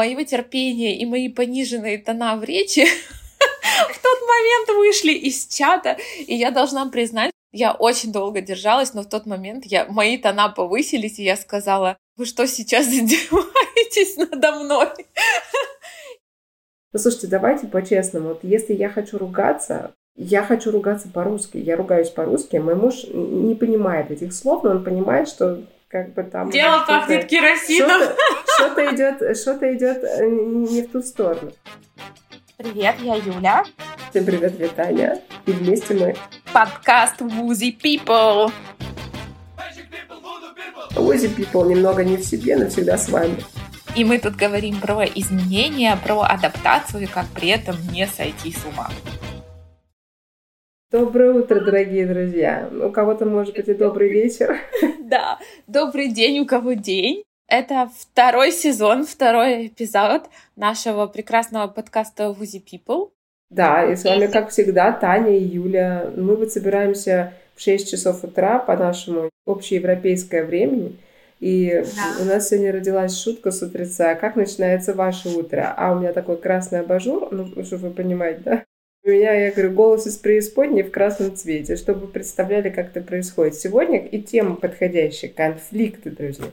моего терпения и мои пониженные тона в речи в тот момент вышли из чата, и я должна признать, я очень долго держалась, но в тот момент я, мои тона повысились, и я сказала, вы что сейчас издеваетесь надо мной? Ну, слушайте, давайте по-честному. Вот если я хочу ругаться, я хочу ругаться по-русски. Я ругаюсь по-русски. Мой муж не понимает этих слов, но он понимает, что как бы там... Дело пахнет керосином. Что-то идет, что-то идет э, не в ту сторону. Привет, я Юля. Всем привет, Виталя. И вместе мы... Подкаст Woozy People. Woozy People немного не в себе, но всегда с вами. И мы тут говорим про изменения, про адаптацию, как при этом не сойти с ума. Доброе утро, дорогие друзья. У кого-то, может быть, и добрый вечер. Да, добрый день, у кого день. Это второй сезон, второй эпизод нашего прекрасного подкаста Woozy People. Да, и с вами, как всегда, Таня и Юля. Мы вот собираемся в 6 часов утра по нашему общеевропейское времени. И да. у нас сегодня родилась шутка с утреца. Как начинается ваше утро? А у меня такой красный абажур, ну, чтобы вы понимаете, да? У меня, я говорю, голос из преисподней в красном цвете, чтобы представляли, как это происходит. Сегодня и тема подходящая – конфликты, друзья.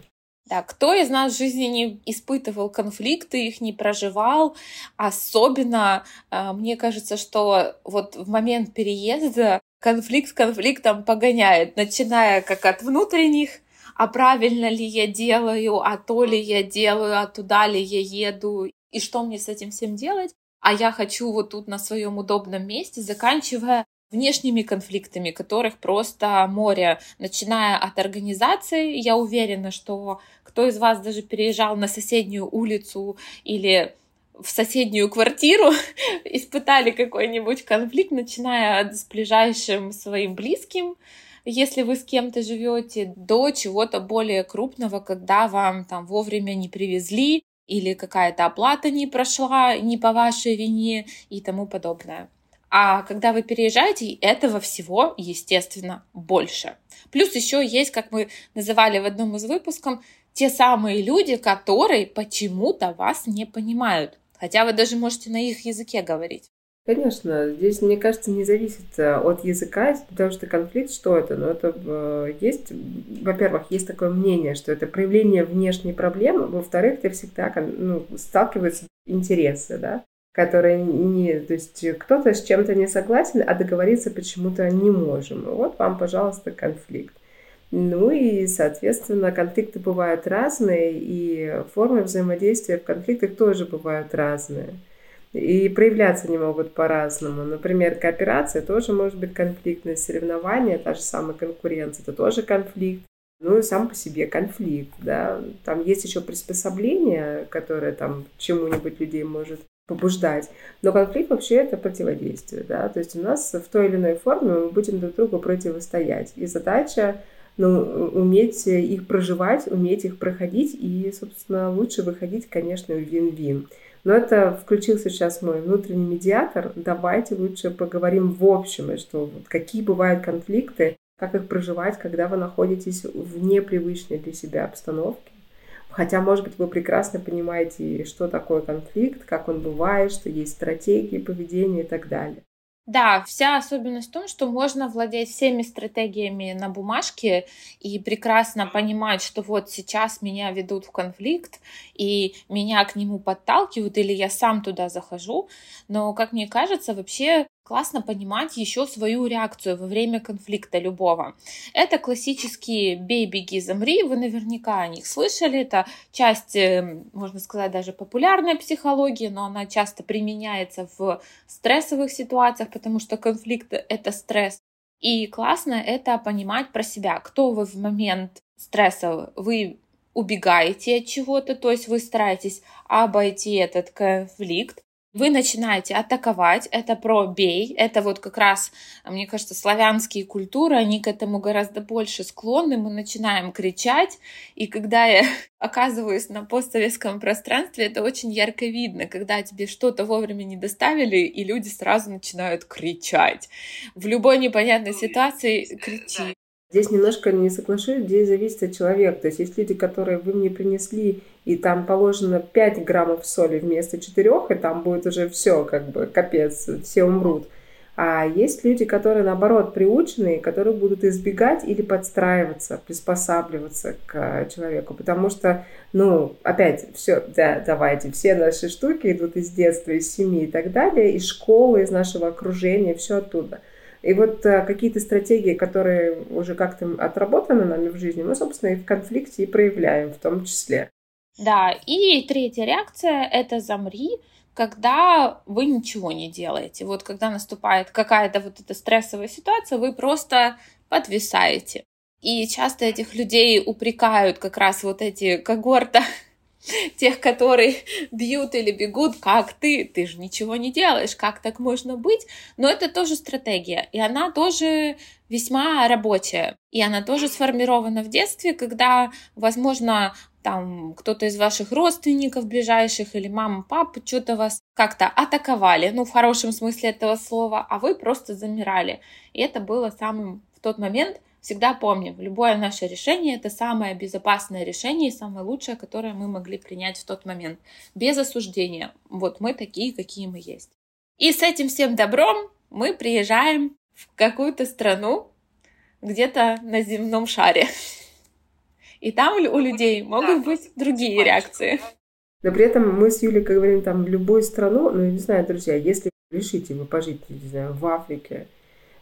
Да, кто из нас в жизни не испытывал конфликты, их не проживал? Особенно, а, мне кажется, что вот в момент переезда конфликт с конфликтом погоняет, начиная как от внутренних, а правильно ли я делаю, а то ли я делаю, а туда ли я еду, и что мне с этим всем делать, а я хочу вот тут на своем удобном месте, заканчивая внешними конфликтами, которых просто море, начиная от организации. Я уверена, что кто из вас даже переезжал на соседнюю улицу или в соседнюю квартиру, испытали какой-нибудь конфликт, начиная с ближайшим своим близким, если вы с кем-то живете, до чего-то более крупного, когда вам там вовремя не привезли, или какая-то оплата не прошла не по вашей вине и тому подобное. А когда вы переезжаете, этого всего, естественно, больше. Плюс еще есть, как мы называли в одном из выпусков, те самые люди, которые почему-то вас не понимают. Хотя вы даже можете на их языке говорить. Конечно, здесь, мне кажется, не зависит э, от языка, потому что конфликт, что это? Ну, это э, есть, во-первых, есть такое мнение, что это проявление внешней проблемы, во-вторых, ты всегда ну, сталкиваются интересы, да, которые не, то есть кто-то с чем-то не согласен, а договориться почему-то не можем. Вот вам, пожалуйста, конфликт. Ну и, соответственно, конфликты бывают разные, и формы взаимодействия в конфликтах тоже бывают разные и проявляться не могут по-разному. Например, кооперация тоже может быть конфликтность, соревнование, та же самая конкуренция, это тоже конфликт. Ну и сам по себе конфликт, да. Там есть еще приспособление, которое там чему-нибудь людей может побуждать. Но конфликт вообще это противодействие, да. То есть у нас в той или иной форме мы будем друг другу противостоять. И задача ну, уметь их проживать, уметь их проходить и, собственно, лучше выходить, конечно, в вин-вин. Но это включился сейчас мой внутренний медиатор. Давайте лучше поговорим в общем, что вот какие бывают конфликты, как их проживать, когда вы находитесь в непривычной для себя обстановке. Хотя, может быть, вы прекрасно понимаете, что такое конфликт, как он бывает, что есть стратегии поведения и так далее. Да, вся особенность в том, что можно владеть всеми стратегиями на бумажке и прекрасно понимать, что вот сейчас меня ведут в конфликт, и меня к нему подталкивают, или я сам туда захожу. Но, как мне кажется, вообще классно понимать еще свою реакцию во время конфликта любого. Это классические «бей, беги, замри», вы наверняка о них слышали, это часть, э, можно сказать, даже популярной психологии, но она часто применяется в стрессовых ситуациях, потому что конфликт — это стресс. И классно это понимать про себя, кто вы в момент стресса, вы убегаете от чего-то, то есть вы стараетесь обойти этот конфликт, вы начинаете атаковать, это про бей, это вот как раз, мне кажется, славянские культуры, они к этому гораздо больше склонны, мы начинаем кричать, и когда я оказываюсь на постсоветском пространстве, это очень ярко видно, когда тебе что-то вовремя не доставили, и люди сразу начинают кричать. В любой непонятной ситуации кричи. Здесь немножко не соглашусь, здесь зависит от человека. То есть есть люди, которые вы мне принесли, и там положено 5 граммов соли вместо 4, и там будет уже все, как бы, капец, все умрут. А есть люди, которые, наоборот, приученные, которые будут избегать или подстраиваться, приспосабливаться к человеку. Потому что, ну, опять, все, да, давайте, все наши штуки идут из детства, из семьи и так далее, из школы, из нашего окружения, все оттуда. И вот а, какие-то стратегии, которые уже как-то отработаны нами в жизни, мы, собственно, и в конфликте и проявляем в том числе. Да, и третья реакция — это «замри», когда вы ничего не делаете. Вот когда наступает какая-то вот эта стрессовая ситуация, вы просто подвисаете. И часто этих людей упрекают как раз вот эти когорта тех, которые бьют или бегут, как ты, ты же ничего не делаешь, как так можно быть? Но это тоже стратегия, и она тоже весьма рабочая, и она тоже сформирована в детстве, когда, возможно, там кто-то из ваших родственников ближайших или мама, папа что-то вас как-то атаковали, ну, в хорошем смысле этого слова, а вы просто замирали. И это было самым в тот момент, всегда помним, любое наше решение — это самое безопасное решение и самое лучшее, которое мы могли принять в тот момент, без осуждения. Вот мы такие, какие мы есть. И с этим всем добром мы приезжаем в какую-то страну, где-то на земном шаре. И там у людей могут быть другие реакции. Но при этом мы с Юлей говорим там в любую страну, ну, не знаю, друзья, если решите вы пожить, не знаю, в Африке,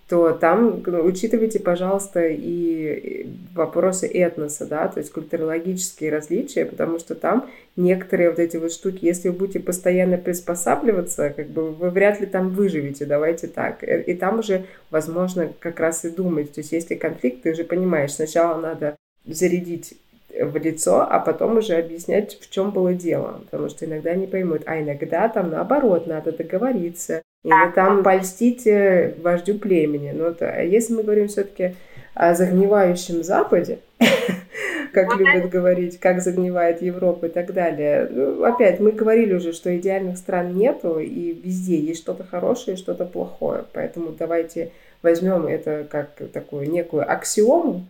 то там ну, учитывайте, пожалуйста, и вопросы этноса, да, то есть культурологические различия, потому что там некоторые вот эти вот штуки, если вы будете постоянно приспосабливаться, как бы вы вряд ли там выживете, давайте так. И там уже, возможно, как раз и думать. То есть если конфликт, ты уже понимаешь, сначала надо зарядить в лицо, а потом уже объяснять, в чем было дело. Потому что иногда не поймут. А иногда там наоборот надо договориться. Или там польстить э, вождю племени. Но это, а если мы говорим все-таки о загнивающем Западе, как любят говорить, как загнивает Европа и так далее. Ну, опять, мы говорили уже, что идеальных стран нету, и везде есть что-то хорошее и что-то плохое. Поэтому давайте возьмем это как такую некую аксиому,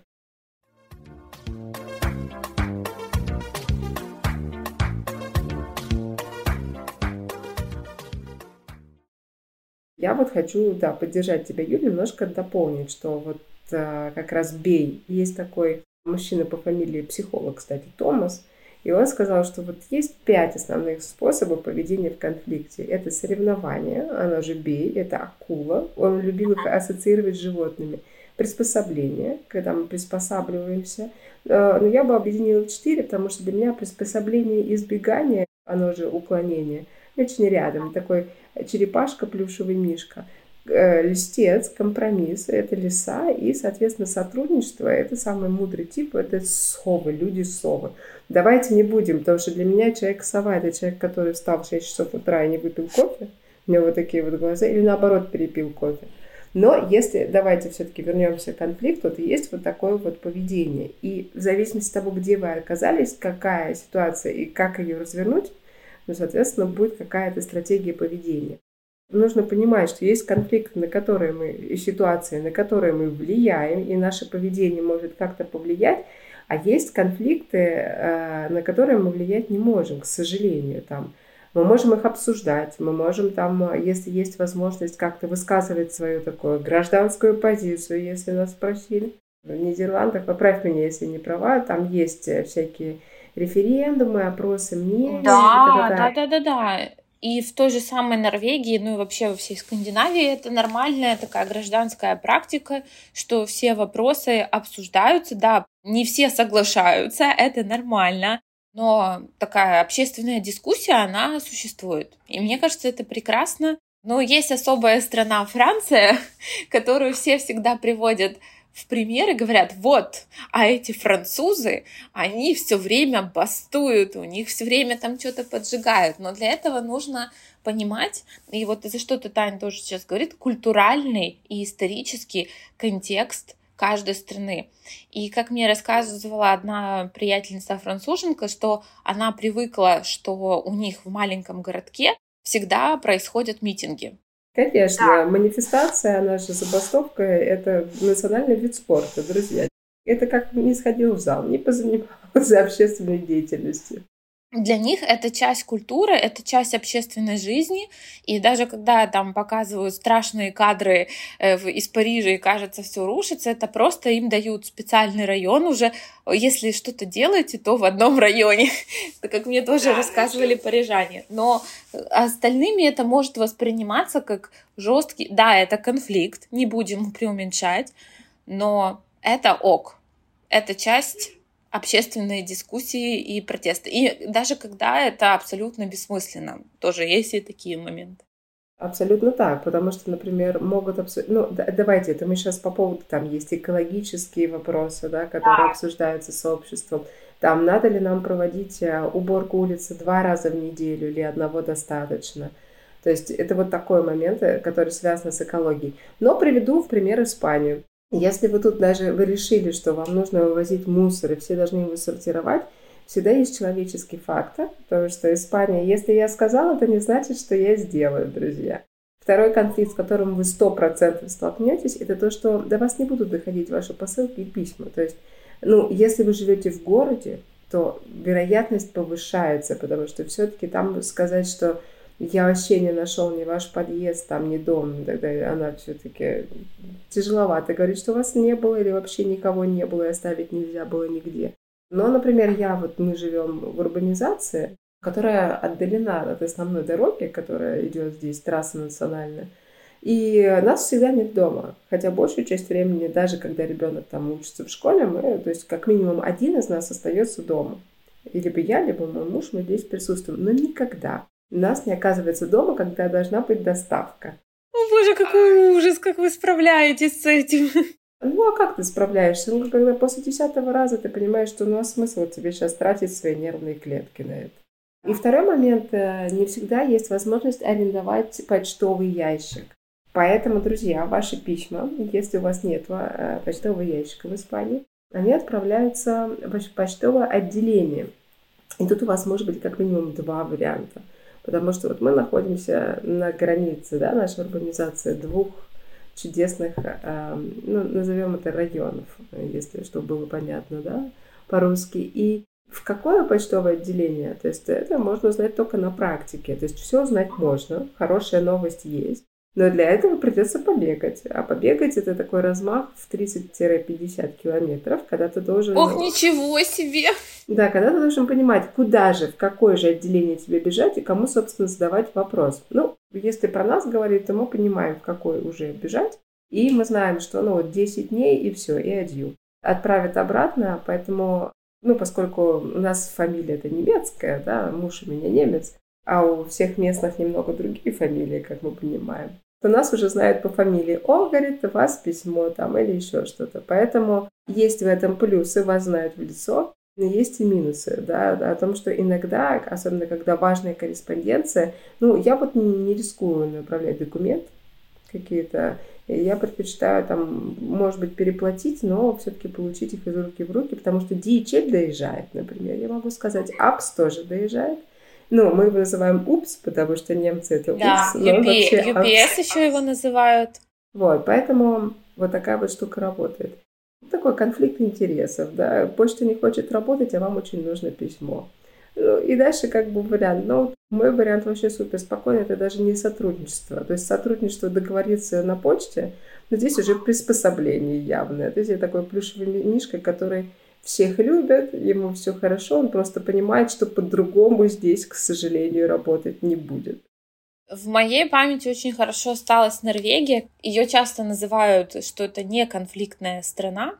Я вот хочу, да, поддержать тебя, Юля, немножко дополнить, что вот а, как раз бей. Есть такой мужчина по фамилии психолог, кстати, Томас, и он сказал, что вот есть пять основных способов поведения в конфликте. Это соревнование, оно же бей, это акула. Он любил их ассоциировать с животными. Приспособление, когда мы приспосабливаемся. А, но я бы объединила четыре, потому что для меня приспособление и избегание, оно же уклонение, очень рядом. Такой черепашка, плюшевый мишка. Э, листец, компромисс – это леса, и, соответственно, сотрудничество – это самый мудрый тип, это совы, люди-совы. Давайте не будем, потому что для меня человек-сова – это человек, который встал в 6 часов утра и не выпил кофе, у него вот такие вот глаза, или наоборот перепил кофе. Но если, давайте все-таки вернемся к конфликту, то есть вот такое вот поведение. И в зависимости от того, где вы оказались, какая ситуация и как ее развернуть, ну, соответственно, будет какая-то стратегия поведения. Нужно понимать, что есть конфликты, на которые мы, и ситуации, на которые мы влияем, и наше поведение может как-то повлиять, а есть конфликты, э, на которые мы влиять не можем, к сожалению. Там, мы можем их обсуждать, мы можем там, если есть возможность как-то высказывать свою такую гражданскую позицию, если нас спросили. В Нидерландах, поправь меня, если не права, там есть всякие референдумы, опросы мнений. Да, да, да, да, да. И в той же самой Норвегии, ну и вообще во всей Скандинавии это нормальная такая гражданская практика, что все вопросы обсуждаются. Да, не все соглашаются, это нормально, но такая общественная дискуссия, она существует. И мне кажется, это прекрасно. Но есть особая страна Франция, которую все всегда приводят в примеры говорят, вот, а эти французы, они все время бастуют, у них все время там что-то поджигают. Но для этого нужно понимать, и вот за что ты, Таня, тоже сейчас говорит, культуральный и исторический контекст каждой страны. И как мне рассказывала одна приятельница француженка, что она привыкла, что у них в маленьком городке всегда происходят митинги. Конечно, да. манифестация, она же забастовка, это национальный вид спорта, друзья. Это как не сходил в зал, не позанимался общественной деятельностью. Для них это часть культуры, это часть общественной жизни, и даже когда там показывают страшные кадры э, из Парижа и кажется все рушится, это просто им дают специальный район уже, если что-то делаете, то в одном районе, как мне тоже рассказывали парижане. Но остальными это может восприниматься как жесткий, да, это конфликт, не будем преуменьшать, но это ок, это часть общественные дискуссии и протесты. И даже когда это абсолютно бессмысленно, тоже есть и такие моменты. Абсолютно так, потому что, например, могут обсудить... Ну, давайте, это мы сейчас по поводу, там есть экологические вопросы, да, которые да. обсуждаются с обществом. Там, надо ли нам проводить э, уборку улицы два раза в неделю или одного достаточно. То есть это вот такой момент, э, который связан с экологией. Но приведу в пример Испанию. Если вы тут даже вы решили, что вам нужно вывозить мусор, и все должны его сортировать, всегда есть человеческий фактор, потому что Испания, если я сказала, это не значит, что я сделаю, друзья. Второй конфликт, с которым вы сто процентов столкнетесь, это то, что до вас не будут доходить ваши посылки и письма. То есть, ну, если вы живете в городе, то вероятность повышается, потому что все-таки там сказать, что я вообще не нашел ни ваш подъезд, там, ни дом. Тогда она все-таки тяжеловато говорит, что вас не было или вообще никого не было и оставить нельзя было нигде. Но, например, я вот, мы живем в урбанизации, которая отдалена от основной дороги, которая идет здесь, трасса национальная. И нас всегда нет дома. Хотя большую часть времени, даже когда ребенок там учится в школе, мы, то есть как минимум один из нас остается дома. И либо я, либо мой муж, мы здесь присутствуем. Но никогда у нас не оказывается дома, когда должна быть доставка. О боже, какой ужас, как вы справляетесь с этим. Ну, а как ты справляешься? Ну, когда после десятого раза ты понимаешь, что ну, а смысл тебе сейчас тратить свои нервные клетки на это. И второй момент, э, не всегда есть возможность арендовать почтовый ящик. Поэтому, друзья, ваши письма, если у вас нет э, почтового ящика в Испании, они отправляются в почтовое отделение. И тут у вас может быть как минимум два варианта – Потому что вот мы находимся на границе, да, нашей урбанизации двух чудесных, э, ну, назовем это районов, если чтобы было понятно, да, по-русски. И в какое почтовое отделение? То есть это можно узнать только на практике. То есть все узнать можно, хорошая новость есть. Но для этого придется побегать. А побегать это такой размах в 30-50 километров, когда ты должен... Ох, ничего себе! Да, когда ты должен понимать, куда же, в какое же отделение тебе бежать и кому, собственно, задавать вопрос. Ну, если про нас говорить, то мы понимаем, в какое уже бежать. И мы знаем, что ну вот 10 дней и все, и адью. Отправят обратно, поэтому, ну, поскольку у нас фамилия это немецкая, да, муж у меня немец, а у всех местных немного другие фамилии, как мы понимаем то нас уже знают по фамилии. О, говорит, вас письмо там или еще что-то. Поэтому есть в этом плюсы, вас знают в лицо, но есть и минусы, да, о том, что иногда, особенно когда важная корреспонденция, ну, я вот не рискую направлять документ какие-то, я предпочитаю там, может быть, переплатить, но все-таки получить их из руки в руки, потому что DHL доезжает, например, я могу сказать, Апс тоже доезжает, ну, мы его называем упс, потому что немцы это да, упс. Да, UP, UPS еще его называют. Вот, поэтому вот такая вот штука работает. Такой конфликт интересов, да. Почта не хочет работать, а вам очень нужно письмо. Ну, и дальше как бы вариант. Но мой вариант вообще супер спокойный, это даже не сотрудничество. То есть сотрудничество договориться на почте, но здесь уже приспособление явное. То есть я такой плюшевый мишка, который всех любят, ему все хорошо, он просто понимает, что по-другому здесь, к сожалению, работать не будет. В моей памяти очень хорошо осталась Норвегия. Ее часто называют, что это не конфликтная страна,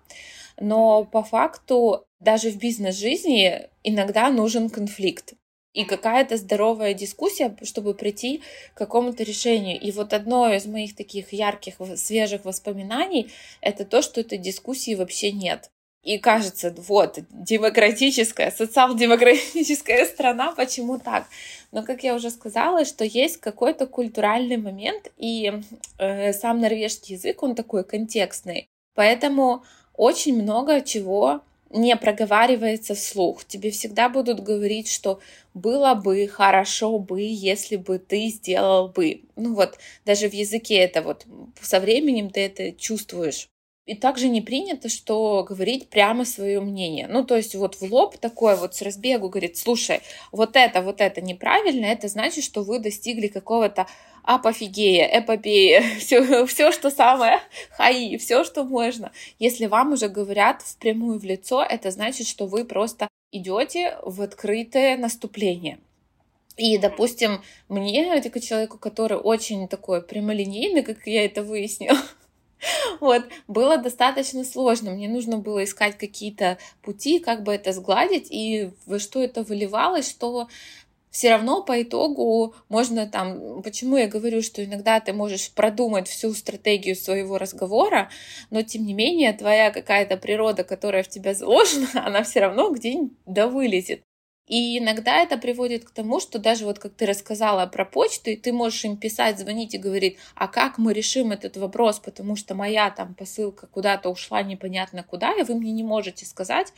но по факту даже в бизнес-жизни иногда нужен конфликт и какая-то здоровая дискуссия, чтобы прийти к какому-то решению. И вот одно из моих таких ярких, свежих воспоминаний — это то, что этой дискуссии вообще нет. И кажется, вот, демократическая, социал-демократическая страна, почему так? Но, как я уже сказала, что есть какой-то культуральный момент, и э, сам норвежский язык, он такой контекстный. Поэтому очень много чего не проговаривается вслух. Тебе всегда будут говорить, что было бы, хорошо бы, если бы ты сделал бы. Ну вот, даже в языке это вот со временем ты это чувствуешь. И также не принято, что говорить прямо свое мнение. Ну, то есть вот в лоб такое вот с разбегу говорит, слушай, вот это, вот это неправильно, это значит, что вы достигли какого-то апофигея, эпопея, все, все, что самое хаи, все, что можно. Если вам уже говорят впрямую в лицо, это значит, что вы просто идете в открытое наступление. И, допустим, мне, как человеку, который очень такой прямолинейный, как я это выяснила, вот, было достаточно сложно. Мне нужно было искать какие-то пути, как бы это сгладить, и во что это выливалось, что все равно по итогу можно там, почему я говорю, что иногда ты можешь продумать всю стратегию своего разговора, но тем не менее твоя какая-то природа, которая в тебя заложена, она все равно где-нибудь да вылезет. И иногда это приводит к тому, что даже вот как ты рассказала про почту, и ты можешь им писать, звонить и говорить, а как мы решим этот вопрос, потому что моя там посылка куда-то ушла непонятно куда, и вы мне не можете сказать,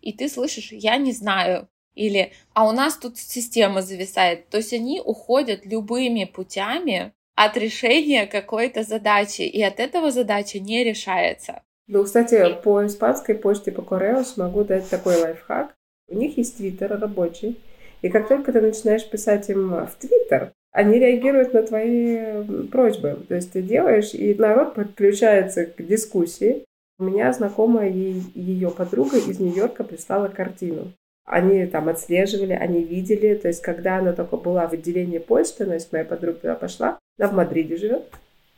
и ты слышишь, я не знаю, или а у нас тут система зависает. То есть они уходят любыми путями от решения какой-то задачи, и от этого задача не решается. Ну, кстати, по испанской почте, по Кореос могу дать такой лайфхак. У них есть твиттер рабочий. И как только ты начинаешь писать им в твиттер, они реагируют на твои просьбы. То есть ты делаешь, и народ подключается к дискуссии. У меня знакомая ее подруга из Нью-Йорка прислала картину. Они там отслеживали, они видели. То есть когда она только была в отделении почты, то есть моя подруга туда пошла, она в Мадриде живет,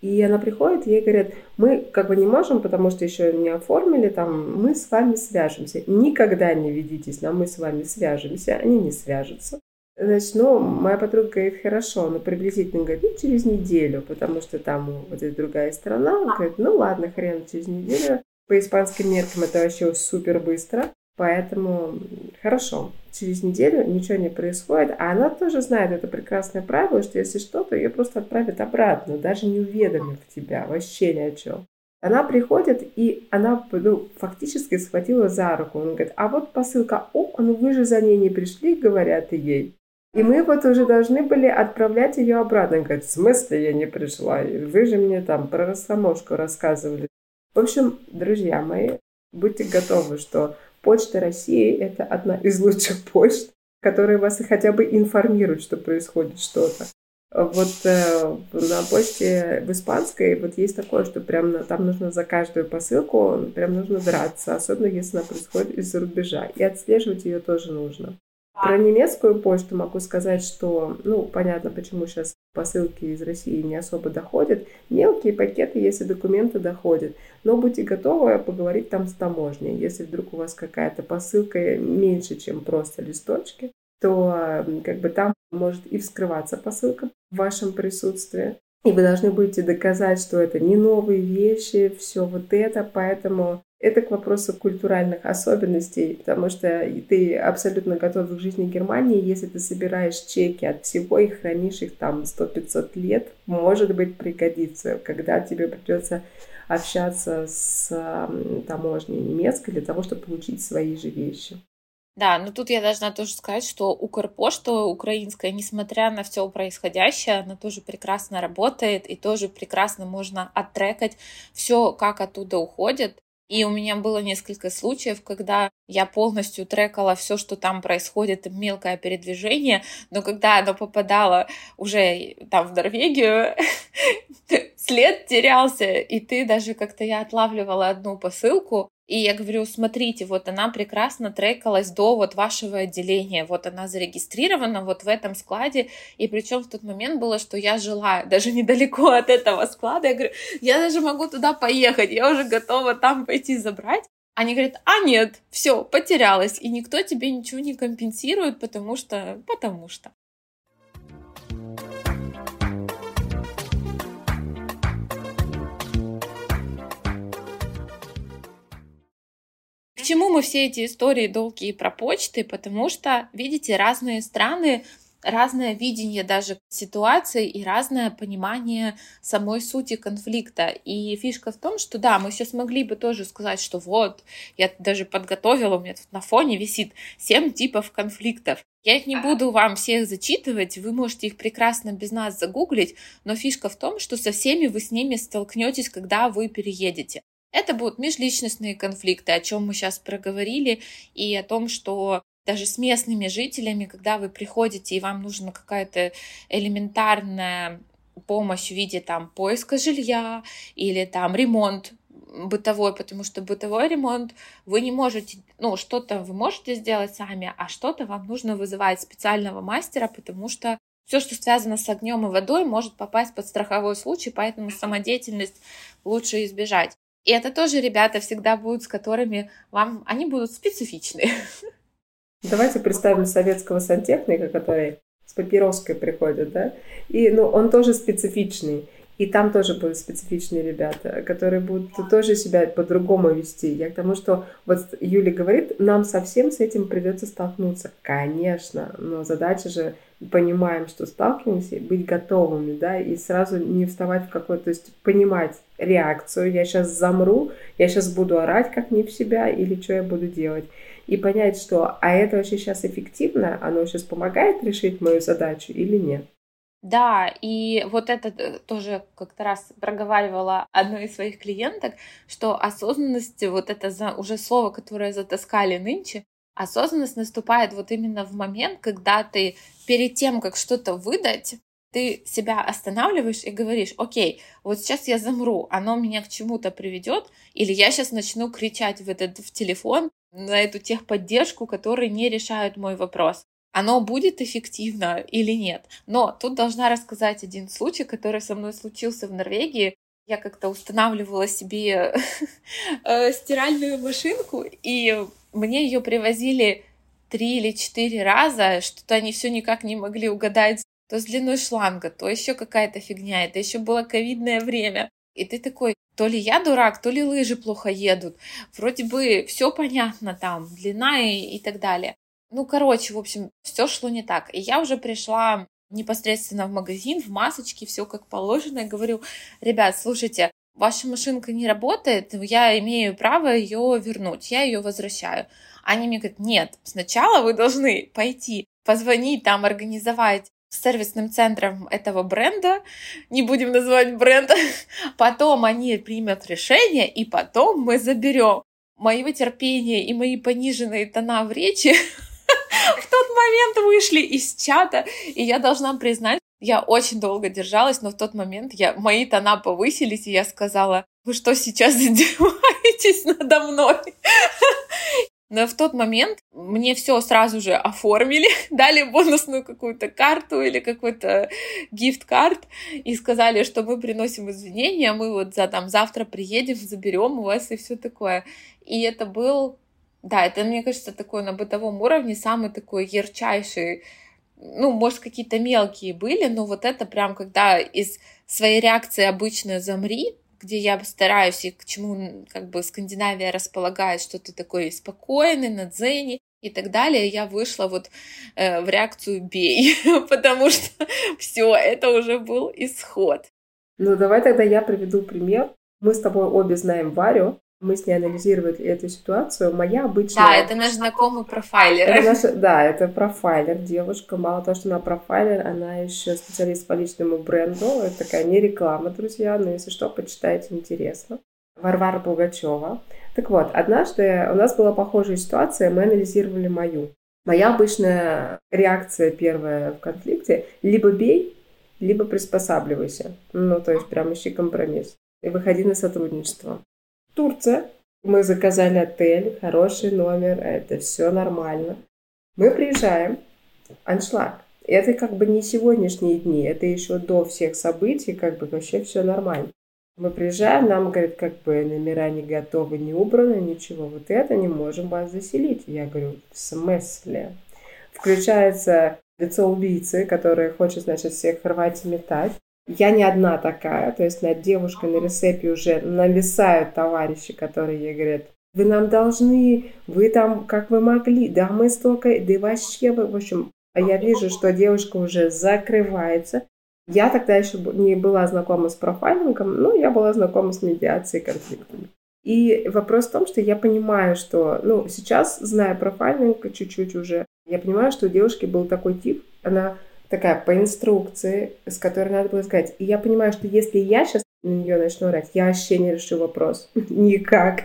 и она приходит, ей говорят, мы как бы не можем, потому что еще не оформили, там, мы с вами свяжемся. Никогда не ведитесь на мы с вами свяжемся, они не свяжутся. Значит, ну, моя подруга говорит, хорошо, но приблизительно, говорит, ну, через неделю, потому что там вот эта другая страна. Она говорит, ну, ладно, хрен, через неделю. По испанским меркам это вообще супер быстро. Поэтому хорошо, через неделю ничего не происходит, а она тоже знает это прекрасное правило, что если что-то, ее просто отправят обратно, даже не уведомив тебя, вообще ни о чем. Она приходит, и она ну, фактически схватила за руку. Он говорит, а вот посылка, о, ну вы же за ней не пришли, говорят ей. И мы вот уже должны были отправлять ее обратно. Он говорит, в смысле я не пришла? Вы же мне там про росомошку рассказывали. В общем, друзья мои, будьте готовы, что Почта России – это одна из лучших почт, которая вас хотя бы информирует, что происходит что-то. Вот э, на почте в испанской вот есть такое, что прям на, там нужно за каждую посылку прям нужно драться, особенно если она происходит из-за рубежа. И отслеживать ее тоже нужно. Про немецкую почту могу сказать, что, ну, понятно, почему сейчас посылки из России не особо доходят. Мелкие пакеты, если документы доходят. Но будьте готовы поговорить там с таможней. Если вдруг у вас какая-то посылка меньше, чем просто листочки, то как бы там может и вскрываться посылка в вашем присутствии. И вы должны будете доказать, что это не новые вещи, все вот это, поэтому это к вопросу культуральных особенностей, потому что ты абсолютно готов к жизни Германии, если ты собираешь чеки от всего и хранишь их там 100-500 лет, может быть пригодится, когда тебе придется общаться с таможней немецкой для того, чтобы получить свои же вещи. Да, но тут я должна тоже сказать, что Укрпошта украинская, несмотря на все происходящее, она тоже прекрасно работает и тоже прекрасно можно оттрекать все, как оттуда уходит. И у меня было несколько случаев, когда я полностью трекала все, что там происходит, мелкое передвижение, но когда оно попадало уже там в Норвегию, след терялся, и ты даже как-то я отлавливала одну посылку, и я говорю, смотрите, вот она прекрасно трекалась до вот вашего отделения, вот она зарегистрирована вот в этом складе, и причем в тот момент было, что я жила даже недалеко от этого склада, я говорю, я даже могу туда поехать, я уже готова там пойти забрать. Они говорят, а нет, все, потерялась, и никто тебе ничего не компенсирует, потому что, потому что. К чему мы все эти истории долгие про почты? Потому что, видите, разные страны разное видение даже ситуации и разное понимание самой сути конфликта. И фишка в том, что да, мы сейчас могли бы тоже сказать, что вот, я даже подготовила, у меня тут на фоне висит семь типов конфликтов. Я их не буду вам всех зачитывать, вы можете их прекрасно без нас загуглить, но фишка в том, что со всеми вы с ними столкнетесь, когда вы переедете. Это будут межличностные конфликты, о чем мы сейчас проговорили, и о том, что даже с местными жителями, когда вы приходите и вам нужна какая-то элементарная помощь в виде там поиска жилья или там ремонт бытовой, потому что бытовой ремонт вы не можете, ну, что-то вы можете сделать сами, а что-то вам нужно вызывать специального мастера, потому что все, что связано с огнем и водой, может попасть под страховой случай, поэтому самодеятельность лучше избежать. И это тоже ребята всегда будут, с которыми вам, они будут специфичны. Давайте представим советского сантехника, который с папироской приходит, да, и, ну, он тоже специфичный. И там тоже будут специфичные ребята, которые будут тоже себя по-другому вести. Я к тому, что вот Юля говорит, нам совсем с этим придется столкнуться. Конечно, но задача же понимаем, что сталкиваемся, быть готовыми, да, и сразу не вставать в какой-то, то есть понимать реакцию, я сейчас замру, я сейчас буду орать как не в себя, или что я буду делать. И понять, что, а это вообще сейчас эффективно, оно сейчас помогает решить мою задачу или нет. Да, и вот это э, тоже как-то раз проговаривала одной из своих клиенток, что осознанность, вот это уже слово, которое затаскали нынче, осознанность наступает вот именно в момент, когда ты перед тем, как что-то выдать, ты себя останавливаешь и говоришь, окей, вот сейчас я замру, оно меня к чему-то приведет, или я сейчас начну кричать в этот в телефон на эту техподдержку, которые не решают мой вопрос оно будет эффективно или нет. Но тут должна рассказать один случай, который со мной случился в Норвегии. Я как-то устанавливала себе э, стиральную машинку, и мне ее привозили три или четыре раза, что-то они все никак не могли угадать, то с длиной шланга, то еще какая-то фигня, это еще было ковидное время. И ты такой, то ли я дурак, то ли лыжи плохо едут. Вроде бы все понятно там, длина и, и так далее. Ну, короче, в общем, все шло не так. И я уже пришла непосредственно в магазин, в масочке, все как положено, и говорю, ребят, слушайте, ваша машинка не работает, я имею право ее вернуть, я ее возвращаю. Они мне говорят, нет, сначала вы должны пойти, позвонить там, организовать сервисным центром этого бренда, не будем называть бренда, потом они примут решение, и потом мы заберем. Моего терпения и мои пониженные тона в речи в тот момент вышли из чата, и я должна признать, я очень долго держалась, но в тот момент я, мои тона повысились, и я сказала, вы что сейчас издеваетесь надо мной? Но в тот момент мне все сразу же оформили, дали бонусную какую-то карту или какой-то гифт-карт и сказали, что мы приносим извинения, мы вот за там завтра приедем, заберем у вас и все такое. И это был да, это, мне кажется, такой на бытовом уровне самый такой ярчайший, ну, может, какие-то мелкие были, но вот это прям, когда из своей реакции обычно «замри», где я стараюсь и к чему как бы Скандинавия располагает, что то такое спокойный, на дзене и так далее, я вышла вот э, в реакцию «бей», потому что все, это уже был исход. Ну, давай тогда я приведу пример. Мы с тобой обе знаем Варю, мы с ней анализировали эту ситуацию. Моя обычная... Да, это наш знакомый профайлер. Это наша... Да, это профайлер, девушка. Мало того, что она профайлер, она еще специалист по личному бренду. Это такая не реклама, друзья, но если что, почитайте, интересно. Варвара Пугачева. Так вот, однажды у нас была похожая ситуация, мы анализировали мою. Моя обычная реакция первая в конфликте – либо бей, либо приспосабливайся. Ну, то есть прям ищи компромисс. И выходи на сотрудничество. Турция. Мы заказали отель, хороший номер, это все нормально. Мы приезжаем, аншлаг. Это как бы не сегодняшние дни, это еще до всех событий, как бы вообще все нормально. Мы приезжаем, нам говорят, как бы номера не готовы, не убраны, ничего. Вот это не можем вас заселить. Я говорю, в смысле? Включается лицо убийцы, которое хочет, значит, всех рвать и метать. Я не одна такая, то есть над девушкой на ресепе уже нависают товарищи, которые ей говорят, вы нам должны, вы там, как вы могли, да мы столько, да вообще, в общем, а я вижу, что девушка уже закрывается. Я тогда еще не была знакома с профайлингом, но я была знакома с медиацией конфликтами. И вопрос в том, что я понимаю, что, ну, сейчас, зная профайлинг чуть-чуть уже, я понимаю, что у девушки был такой тип, она такая по инструкции, с которой надо было сказать. И я понимаю, что если я сейчас на нее начну орать, я вообще не решу вопрос. Никак.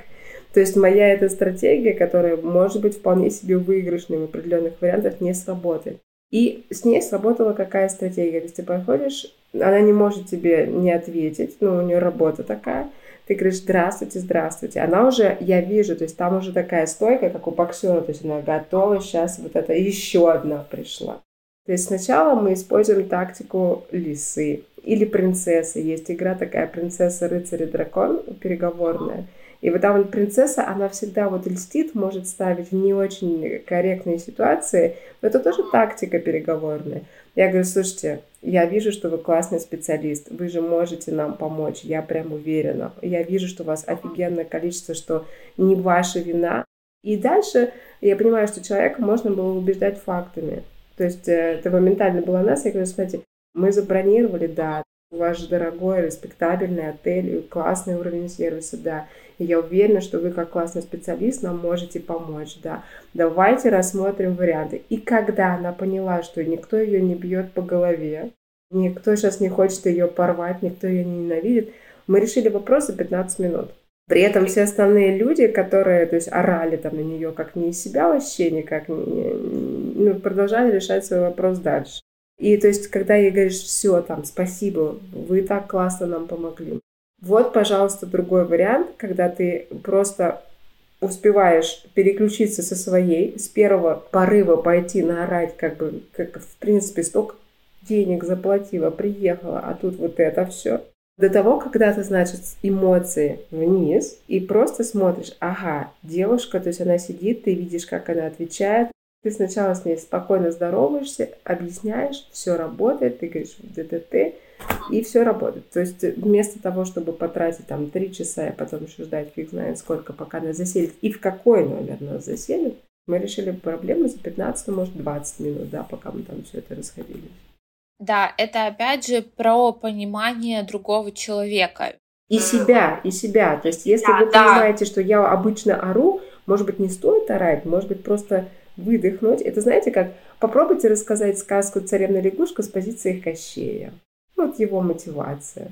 То есть моя эта стратегия, которая может быть вполне себе выигрышной в определенных вариантах, не сработает. И с ней сработала какая стратегия? То есть ты подходишь, она не может тебе не ответить, ну, у нее работа такая. Ты говоришь, здравствуйте, здравствуйте. Она уже, я вижу, то есть там уже такая стойка, как у боксера, то есть она готова, сейчас вот это еще одна пришла. То есть сначала мы используем тактику лисы или принцессы. Есть игра такая принцесса, рыцарь и дракон переговорная. И вот там принцесса, она всегда вот льстит, может ставить в не очень корректные ситуации, но это тоже тактика переговорная. Я говорю, слушайте, я вижу, что вы классный специалист, вы же можете нам помочь, я прям уверена. Я вижу, что у вас офигенное количество, что не ваша вина. И дальше я понимаю, что человека можно было убеждать фактами. То есть э, это моментально было нас. Я говорю, смотрите, мы забронировали, да, у вас же дорогой, респектабельный отель, классный уровень сервиса, да. И я уверена, что вы как классный специалист нам можете помочь, да. Давайте рассмотрим варианты. И когда она поняла, что никто ее не бьет по голове, никто сейчас не хочет ее порвать, никто ее не ненавидит, мы решили вопрос за 15 минут. При этом все остальные люди, которые, то есть, орали там на нее как не из себя вообще никак, не, ну, продолжали решать свой вопрос дальше. И то есть, когда ей говоришь, все, там, спасибо, вы так классно нам помогли. Вот, пожалуйста, другой вариант, когда ты просто успеваешь переключиться со своей, с первого порыва пойти наорать, как бы, как в принципе, столько денег заплатила, приехала, а тут вот это все. До того, когда ты, значит, эмоции вниз и просто смотришь, ага, девушка, то есть она сидит, ты видишь, как она отвечает, ты сначала с ней спокойно здороваешься, объясняешь, все работает, ты говоришь ДТТ, и все работает. То есть вместо того, чтобы потратить там три часа и потом еще ждать фиг знает сколько, пока она заселит, и в какой номер нас заселит, мы решили проблему за 15, может 20 минут, да, пока мы там все это расходились. Да, это опять же про понимание другого человека. И себя, и себя. То есть, если да, вы да. понимаете, что я обычно ору, может быть, не стоит орать, может быть, просто выдохнуть. Это знаете как? Попробуйте рассказать сказку «Царевна лягушка» с позиции Кощея. Вот его мотивация.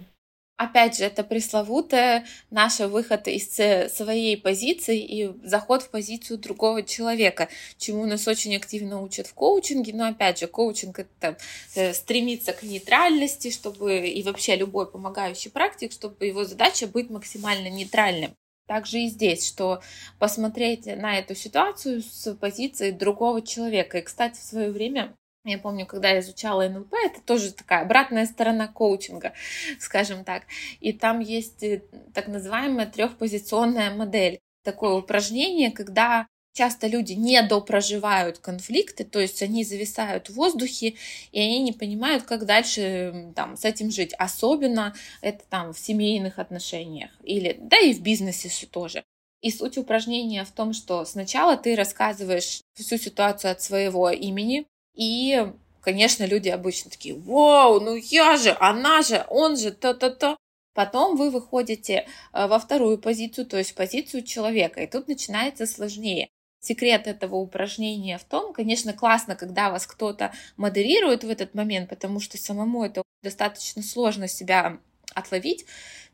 Опять же, это пресловутая наша выход из своей позиции и заход в позицию другого человека, чему нас очень активно учат в коучинге. Но опять же, коучинг это э, стремится к нейтральности, чтобы и вообще любой помогающий практик, чтобы его задача быть максимально нейтральным. Также и здесь, что посмотреть на эту ситуацию с позиции другого человека. И, кстати, в свое время я помню, когда я изучала НЛП, это тоже такая обратная сторона коучинга, скажем так. И там есть э, так называемая трехпозиционная модель. Такое упражнение, когда часто люди не допроживают конфликты, то есть они зависают в воздухе, и они не понимают, как дальше там, с этим жить. Особенно это там в семейных отношениях или да и в бизнесе тоже. И суть упражнения в том, что сначала ты рассказываешь всю ситуацию от своего имени, и, конечно, люди обычно такие, вау, ну я же, она же, он же, то-то-то. Потом вы выходите э, во вторую позицию, то есть позицию человека, и тут начинается сложнее. Секрет этого упражнения в том, конечно, классно, когда вас кто-то модерирует в этот момент, потому что самому это достаточно сложно себя отловить,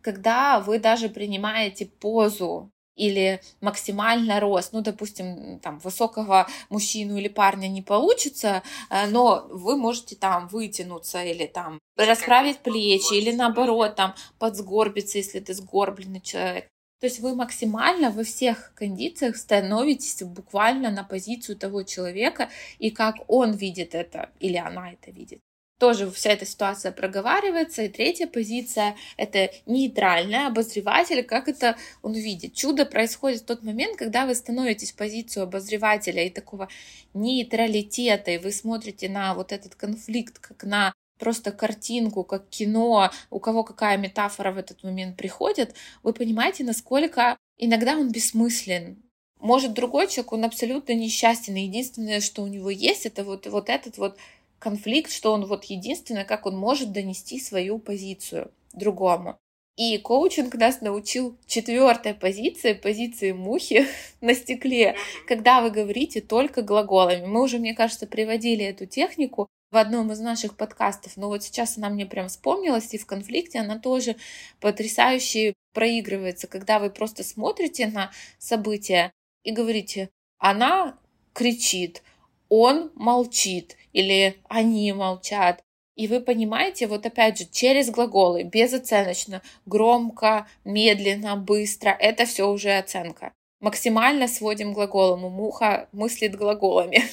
когда вы даже принимаете позу или максимально рост, ну, допустим, там, высокого мужчину или парня не получится, э, но вы можете там вытянуться или там расправить плечи, или наоборот, там, подсгорбиться, если ты сгорбленный человек. То есть вы максимально во всех кондициях становитесь буквально на позицию того человека и как он видит это или она это видит тоже вся эта ситуация проговаривается. И третья позиция — это нейтральная обозреватель, как это он видит. Чудо происходит в тот момент, когда вы становитесь в позицию обозревателя и такого нейтралитета, и вы смотрите на вот этот конфликт как на просто картинку, как кино, у кого какая метафора в этот момент приходит, вы понимаете, насколько иногда он бессмыслен. Может, другой человек, он абсолютно несчастен, и единственное, что у него есть, это вот, вот этот вот конфликт, что он вот единственное, как он может донести свою позицию другому. И коучинг нас научил четвертой позиции, позиции мухи на стекле, когда вы говорите только глаголами. Мы уже, мне кажется, приводили эту технику в одном из наших подкастов, но вот сейчас она мне прям вспомнилась, и в конфликте она тоже потрясающе проигрывается, когда вы просто смотрите на события и говорите, она кричит, он молчит, или они молчат. И вы понимаете, вот опять же, через глаголы, безоценочно, громко, медленно, быстро, это все уже оценка. Максимально сводим глаголом, муха мыслит глаголами.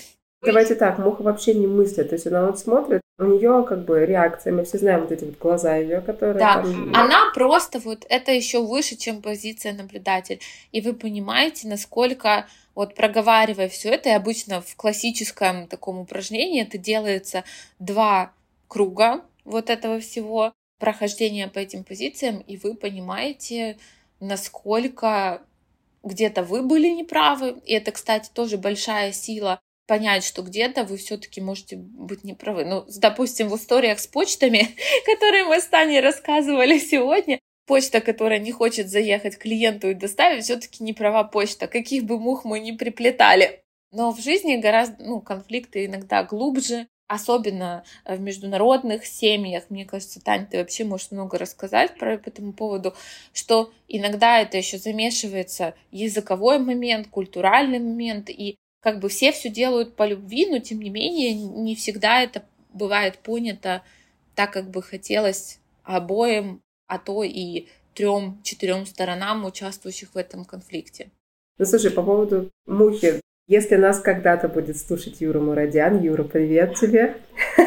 Давайте так, муха вообще не мыслит, то есть она вот смотрит, у нее как бы реакция, мы все знаем вот эти вот глаза ее, которые... Да, там... она просто вот, это еще выше, чем позиция наблюдатель, и вы понимаете, насколько вот проговаривая все это, и обычно в классическом таком упражнении это делается два круга вот этого всего, прохождения по этим позициям, и вы понимаете, насколько где-то вы были неправы, и это, кстати, тоже большая сила понять, что где-то вы все-таки можете быть неправы. Ну, допустим, в историях с почтами, которые мы с Таней рассказывали сегодня, почта, которая не хочет заехать клиенту и доставить, все-таки не права почта, каких бы мух мы ни приплетали. Но в жизни гораздо, ну, конфликты иногда глубже, особенно в международных семьях. Мне кажется, Таня, ты вообще можешь много рассказать про по этому поводу, что иногда это еще замешивается языковой момент, культуральный момент, и как бы все все делают по любви, но тем не менее не всегда это бывает понято так, как бы хотелось обоим, а то и трем-четырем сторонам, участвующих в этом конфликте. Ну, слушай, по поводу мухи, если нас когда-то будет слушать Юра Мурадян, Юра, привет тебе.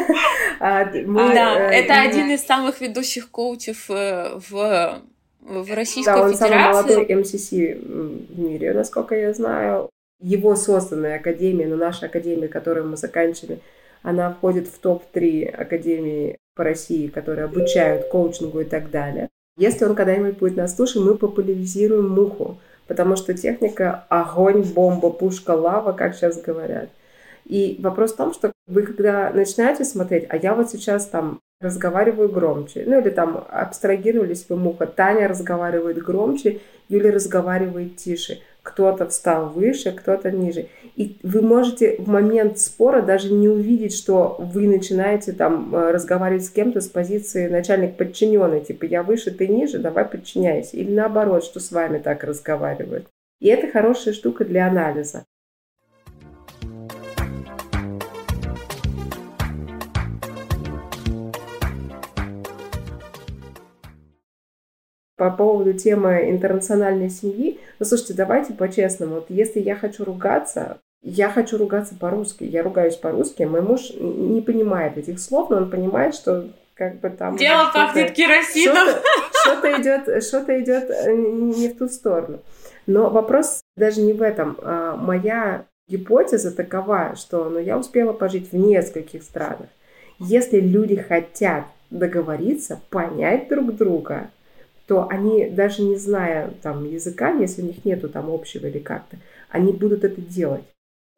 А, да, э, это один из самых ведущих коучев э, в в Российской да, он Федерации. самый молодой МСС в мире, насколько я знаю его созданная академия, но наша академия, которую мы заканчивали, она входит в топ-3 академий по России, которые обучают коучингу и так далее. Если он когда-нибудь будет нас слушать, мы популяризируем муху, потому что техника огонь, бомба, пушка, лава, как сейчас говорят. И вопрос в том, что вы когда начинаете смотреть, а я вот сейчас там разговариваю громче, ну или там абстрагировались вы муха, Таня разговаривает громче, Юля разговаривает тише кто-то встал выше, кто-то ниже. И вы можете в момент спора даже не увидеть, что вы начинаете там э, разговаривать с кем-то с позиции начальник подчиненный, типа я выше, ты ниже, давай подчиняйся. Или наоборот, что с вами так разговаривают. И это хорошая штука для анализа. По поводу темы интернациональной семьи, ну, слушайте, давайте по-честному. Вот если я хочу ругаться, я хочу ругаться по-русски. Я ругаюсь по-русски. Мой муж не понимает этих слов, но он понимает, что как бы там... Дело пахнет керосином. Что-то идет, что-то идет э, не в ту сторону. Но вопрос даже не в этом. А моя гипотеза такова, что ну, я успела пожить в нескольких странах. Если люди хотят договориться, понять друг друга, то они, даже не зная там языка, если у них нету там общего или как-то, они будут это делать.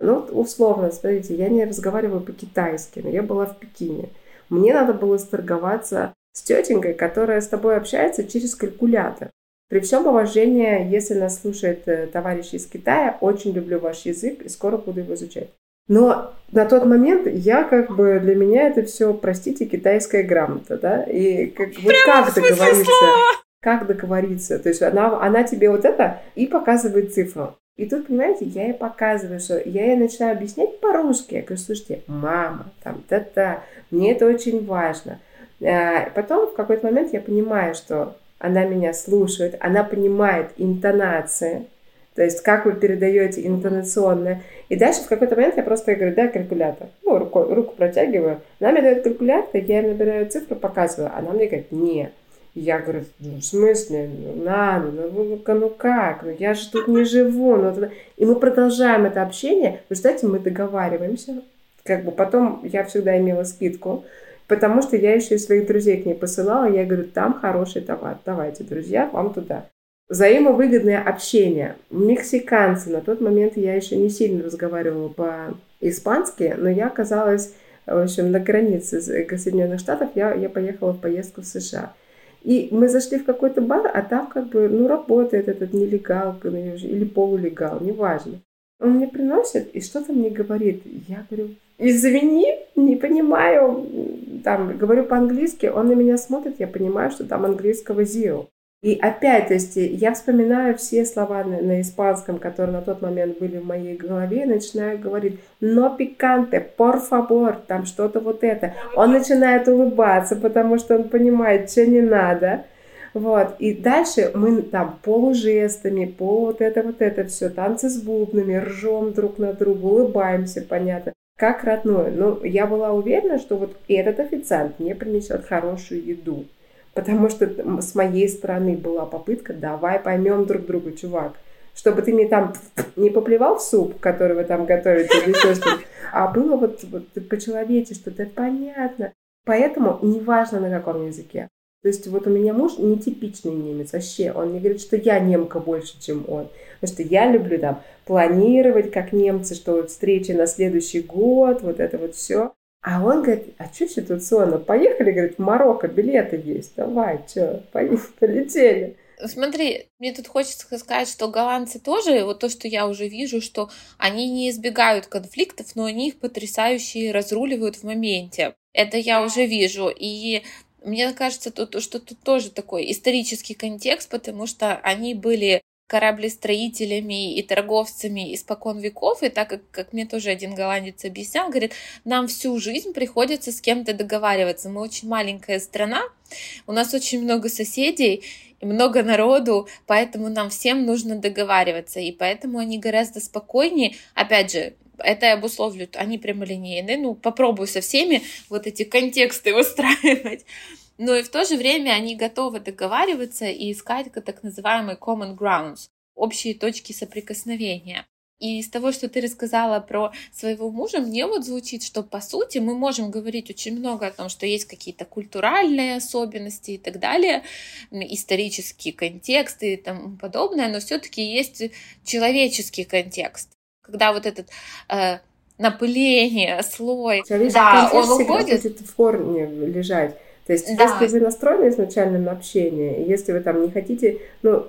Ну, условно, смотрите, я не разговариваю по-китайски, но я была в Пекине. Мне надо было сторговаться с тетенькой, которая с тобой общается через калькулятор. При всем уважении, если нас слушает э, товарищ из Китая, очень люблю ваш язык и скоро буду его изучать. Но на тот момент я как бы для меня это все, простите, китайская грамота, да, и как вот как договориться, слова как договориться. То есть она, она тебе вот это и показывает цифру. И тут, понимаете, я ей показываю, что я ей начинаю объяснять по-русски. Я говорю, слушайте, мама, там, та-та, мне это очень важно. А потом в какой-то момент я понимаю, что она меня слушает, она понимает интонации, то есть как вы передаете интонационное. И дальше в какой-то момент я просто говорю, дай калькулятор. Ну, руку, руку протягиваю. Она мне дает калькулятор, я ей набираю цифру, показываю. Она мне говорит, нет, я говорю, ну, в смысле, ну, надо, ну, ну, ну, ну как, ну я же тут не живу. Ну, и мы продолжаем это общение, в результате мы договариваемся. Как бы потом я всегда имела скидку, потому что я еще и своих друзей к ней посылала, я говорю, там хороший товар, давайте, друзья, вам туда. Взаимовыгодное общение. Мексиканцы, на тот момент я еще не сильно разговаривала по-испански, но я оказалась, в общем, на границе Соединенных Штатов, я, я поехала в поездку в США. И мы зашли в какой-то бар, а там как бы, ну, работает этот нелегал или полулегал, неважно. Он мне приносит и что-то мне говорит. Я говорю, извини, не понимаю, там, говорю по-английски, он на меня смотрит, я понимаю, что там английского zero. И опять, то есть я вспоминаю все слова на, на испанском, которые на тот момент были в моей голове, и начинаю говорить «но пиканте», «por favor», там что-то вот это. Он начинает улыбаться, потому что он понимает, что не надо. Вот. И дальше мы там полужестами, по вот это вот это все, танцы с бубнами, ржем друг на друга, улыбаемся, понятно как родное. Но я была уверена, что вот этот официант мне принесет хорошую еду. Потому что с моей стороны была попытка, давай поймем друг друга, чувак. Чтобы ты мне там не поплевал в суп, который вы там готовите, или еще что а было вот, вот по-человечески, что-то понятно. Поэтому неважно на каком языке. То есть вот у меня муж нетипичный немец вообще. Он мне говорит, что я немка больше, чем он. Потому что я люблю там планировать, как немцы, что встречи на следующий год, вот это вот все. А он говорит, а что ситуационно? Поехали, говорит, в Марокко, билеты есть, давай, что, полетели. Смотри, мне тут хочется сказать, что голландцы тоже, вот то, что я уже вижу, что они не избегают конфликтов, но они их потрясающе разруливают в моменте. Это я уже вижу. И мне кажется, тут, что тут тоже такой исторический контекст, потому что они были кораблестроителями и торговцами испокон веков, и так как, как мне тоже один голландец объяснял, говорит, нам всю жизнь приходится с кем-то договариваться. Мы очень маленькая страна, у нас очень много соседей, и много народу, поэтому нам всем нужно договариваться, и поэтому они гораздо спокойнее. Опять же, это обусловлю, они прямолинейные, ну, попробую со всеми вот эти контексты выстраивать но и в то же время они готовы договариваться и искать так называемые common grounds, общие точки соприкосновения. И из того, что ты рассказала про своего мужа, мне вот звучит, что по сути мы можем говорить очень много о том, что есть какие-то культуральные особенности и так далее, исторические контексты и тому подобное, но все-таки есть человеческий контекст, когда вот этот э, напыление, слой, да, он уходит. в корне лежать. То есть, да. если вы настроены изначально на общение, если вы там не хотите, ну,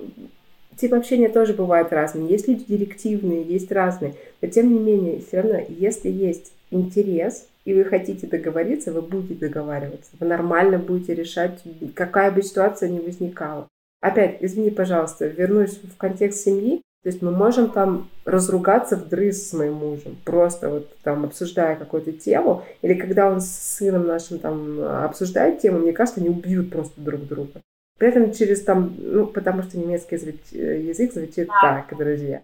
тип общения тоже бывает разный. Есть люди директивные, есть разные. Но тем не менее, все равно, если есть интерес, и вы хотите договориться, вы будете договариваться. Вы нормально будете решать, какая бы ситуация ни возникала. Опять, извини, пожалуйста, вернусь в контекст семьи. То есть мы можем там разругаться в дрыз с моим мужем, просто вот там обсуждая какую-то тему, или когда он с сыном нашим там обсуждает тему, мне кажется, они убьют просто друг друга. При этом через там, ну, потому что немецкий язык звучит так, друзья.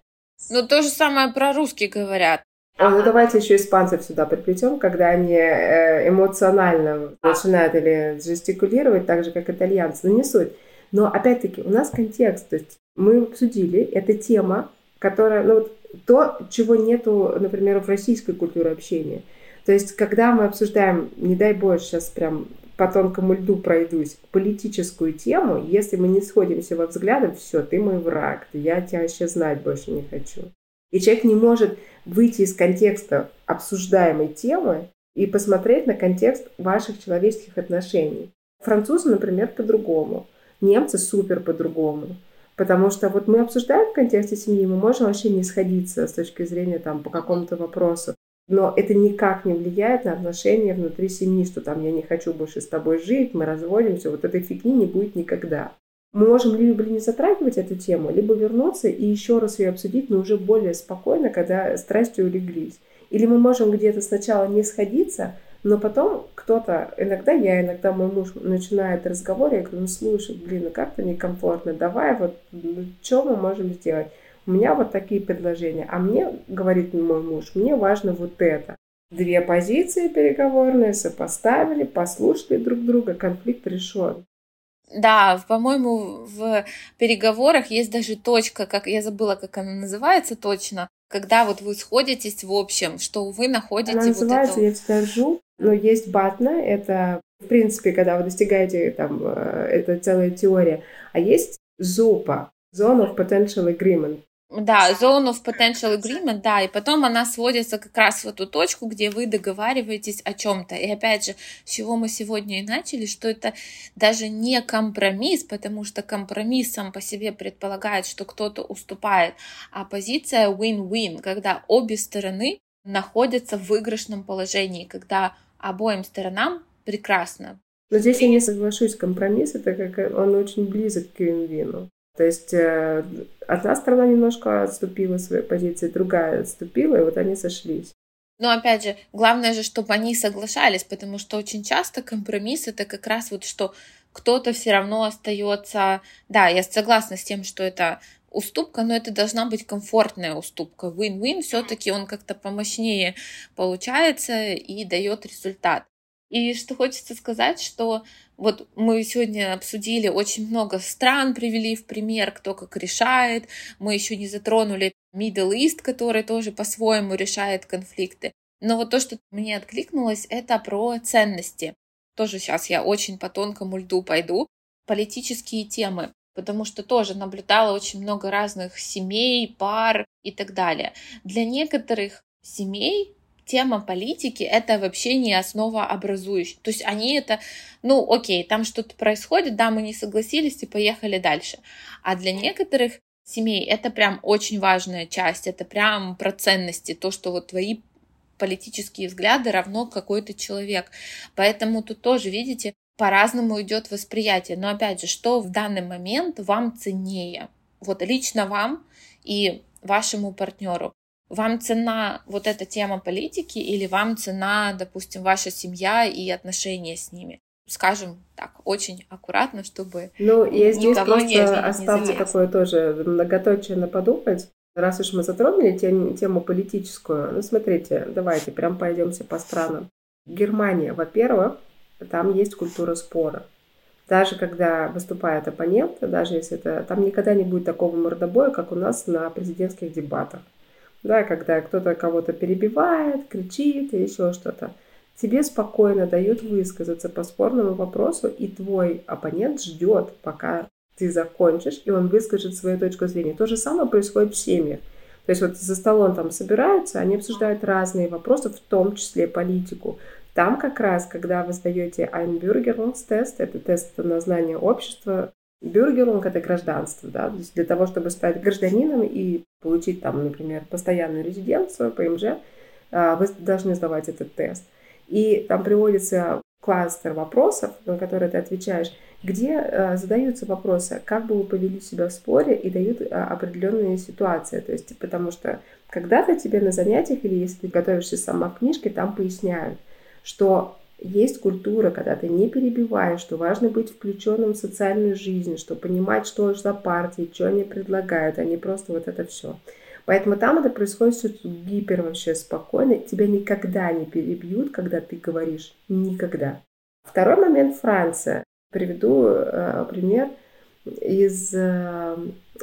Ну, то же самое про русский говорят. А, ну, давайте еще испанцев сюда приплетем, когда они э, эмоционально начинают или жестикулировать, так же, как итальянцы. Ну, не суть. Но, опять-таки, у нас контекст. То есть мы обсудили, это тема, которая, ну вот то, чего нету, например, в российской культуре общения. То есть, когда мы обсуждаем, не дай бог, сейчас прям по тонкому льду пройдусь, политическую тему, если мы не сходимся во взглядах, все, ты мой враг, я тебя вообще знать больше не хочу. И человек не может выйти из контекста обсуждаемой темы и посмотреть на контекст ваших человеческих отношений. Французы, например, по-другому. Немцы супер по-другому. Потому что вот мы обсуждаем в контексте семьи, мы можем вообще не сходиться с точки зрения там по какому-то вопросу. Но это никак не влияет на отношения внутри семьи, что там я не хочу больше с тобой жить, мы разводимся, вот этой фигни не будет никогда. Мы можем либо не затрагивать эту тему, либо вернуться и еще раз ее обсудить, но уже более спокойно, когда страсти улеглись. Или мы можем где-то сначала не сходиться, но потом кто-то, иногда я, иногда мой муж начинает разговор, я говорю, ну слушай, блин, ну как-то некомфортно, давай вот, ну, что мы можем сделать? У меня вот такие предложения, а мне, говорит мой муж, мне важно вот это. Две позиции переговорные сопоставили, послушали друг друга, конфликт решен. Да, по-моему, в переговорах есть даже точка, как я забыла, как она называется точно, когда вот вы сходитесь в общем, что вы находите она вот называется, это... я скажу, но есть батна, это, в принципе, когда вы достигаете, там, э, это целая теория, а есть зупа, Zone of Potential Agreement. Да, Zone of Potential Agreement, да, и потом она сводится как раз в эту точку, где вы договариваетесь о чем-то. И опять же, с чего мы сегодня и начали, что это даже не компромисс, потому что компромисс сам по себе предполагает, что кто-то уступает, а позиция win-win, когда обе стороны находятся в выигрышном положении, когда обоим сторонам прекрасно. Но здесь я не соглашусь, компромисс это как он очень близок к вин-вину. То есть э, одна сторона немножко отступила своей позиции, другая отступила, и вот они сошлись. Но опять же, главное же, чтобы они соглашались, потому что очень часто компромисс это как раз вот что кто-то все равно остается. Да, я согласна с тем, что это уступка, но это должна быть комфортная уступка. Win-win все-таки он как-то помощнее получается и дает результат. И что хочется сказать, что вот мы сегодня обсудили очень много стран, привели в пример, кто как решает. Мы еще не затронули Middle East, который тоже по-своему решает конфликты. Но вот то, что мне откликнулось, это про ценности. Тоже сейчас я очень по тонкому льду пойду. Политические темы потому что тоже наблюдала очень много разных семей, пар и так далее. Для некоторых семей тема политики — это вообще не основа образующая. То есть они это, ну окей, там что-то происходит, да, мы не согласились и поехали дальше. А для некоторых семей это прям очень важная часть, это прям про ценности, то, что вот твои политические взгляды равно какой-то человек. Поэтому тут тоже, видите, по-разному идет восприятие. Но опять же, что в данный момент вам ценнее? Вот лично вам и вашему партнеру. Вам цена вот эта тема политики или вам цена, допустим, ваша семья и отношения с ними? Скажем так, очень аккуратно, чтобы Ну, я здесь просто не оставлю такое тоже многоточие на подумать. Раз уж мы затронули тему, тему политическую, ну, смотрите, давайте прям пойдемся по странам. Германия, во-первых, там есть культура спора. Даже когда выступает оппонент, даже если это... Там никогда не будет такого мордобоя, как у нас на президентских дебатах. Да, когда кто-то кого-то перебивает, кричит и еще что-то. Тебе спокойно дают высказаться по спорному вопросу, и твой оппонент ждет, пока ты закончишь, и он выскажет свою точку зрения. То же самое происходит в семьях. То есть вот за столом там собираются, они обсуждают разные вопросы, в том числе политику. Там как раз, когда вы сдаете Einbürgerungstest, это тест на знание общества, Бюргерунг – это гражданство, да, то есть для того, чтобы стать гражданином и получить там, например, постоянную резиденцию, ПМЖ, а, вы должны сдавать этот тест. И там приводится кластер вопросов, на которые ты отвечаешь, где а, задаются вопросы, как бы вы повели себя в споре и дают а, определенные ситуации. То есть, потому что когда-то тебе на занятиях или если ты готовишься сама в книжке, там поясняют, что есть культура, когда ты не перебиваешь, что важно быть включенным в социальную жизнь, что понимать, что за партии, что они предлагают, а не просто вот это все. Поэтому там это происходит все гипер вообще спокойно. Тебя никогда не перебьют, когда ты говоришь. Никогда. Второй момент Франция. Приведу э, пример из э,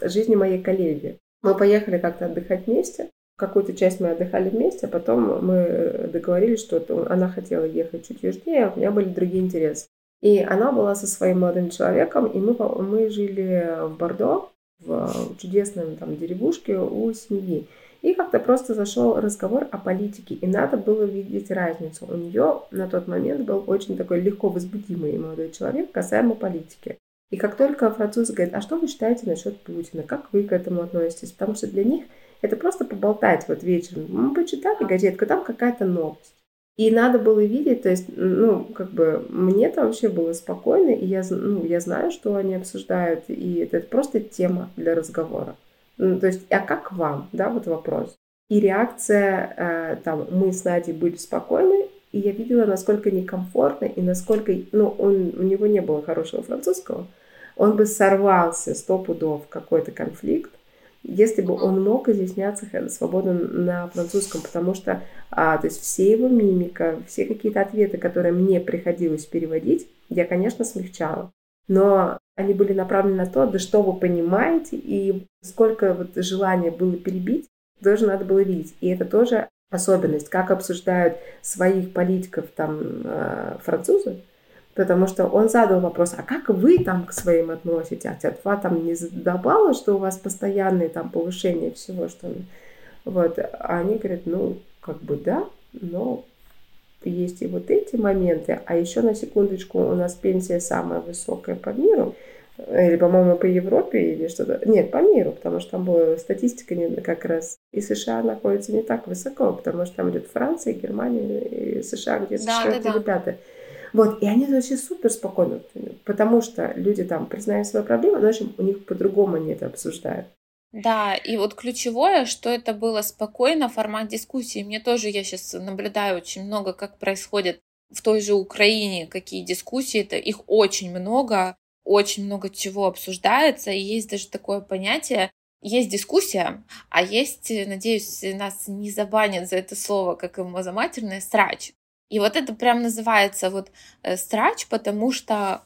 жизни моей коллеги. Мы поехали как-то отдыхать вместе какую-то часть мы отдыхали вместе, а потом мы договорились, что она хотела ехать чуть южнее, а у меня были другие интересы. И она была со своим молодым человеком, и мы, мы жили в Бордо, в чудесном там деревушке у семьи. И как-то просто зашел разговор о политике, и надо было видеть разницу. У нее на тот момент был очень такой легко возбудимый молодой человек касаемо политики. И как только француз говорит, а что вы считаете насчет Путина, как вы к этому относитесь? Потому что для них это просто поболтать вот вечером. Мы почитали газетку, там какая-то новость. И надо было видеть, то есть, ну, как бы, мне-то вообще было спокойно, и я, ну, я знаю, что они обсуждают, и это, это просто тема для разговора. Ну, то есть, а как вам, да, вот вопрос. И реакция, э, там, мы с Надей были спокойны, и я видела, насколько некомфортно, и насколько, ну, он, у него не было хорошего французского, он бы сорвался сто пудов в какой-то конфликт, если бы он мог изъясняться свободно на французском, потому что а, то есть все его мимика, все какие-то ответы, которые мне приходилось переводить, я, конечно, смягчала. Но они были направлены на то, да что вы понимаете, и сколько вот желания было перебить, тоже надо было видеть. И это тоже особенность, как обсуждают своих политиков там э, французы, Потому что он задал вопрос, а как вы там к своим относитесь? А тетва там не задавала, что у вас постоянные там повышения всего, что... Вот. А они говорят, ну, как бы да, но есть и вот эти моменты. А еще на секундочку, у нас пенсия самая высокая по миру. или, по-моему, по Европе или что-то. Нет, по миру, потому что там была статистика как раз. И США находится не так высоко, потому что там идет Франция, Германия и США где-то да, четвертый да, да. пятый. Вот, и они вообще супер спокойно, потому что люди там признают свои проблемы, но, в общем, у них по-другому они это обсуждают. Да, и вот ключевое, что это было спокойно, формат дискуссии. Мне тоже, я сейчас наблюдаю очень много, как происходит в той же Украине, какие дискуссии, это их очень много, очень много чего обсуждается, и есть даже такое понятие, есть дискуссия, а есть, надеюсь, нас не забанят за это слово, как и мазоматерное, срач. И вот это прям называется вот э, срач, потому что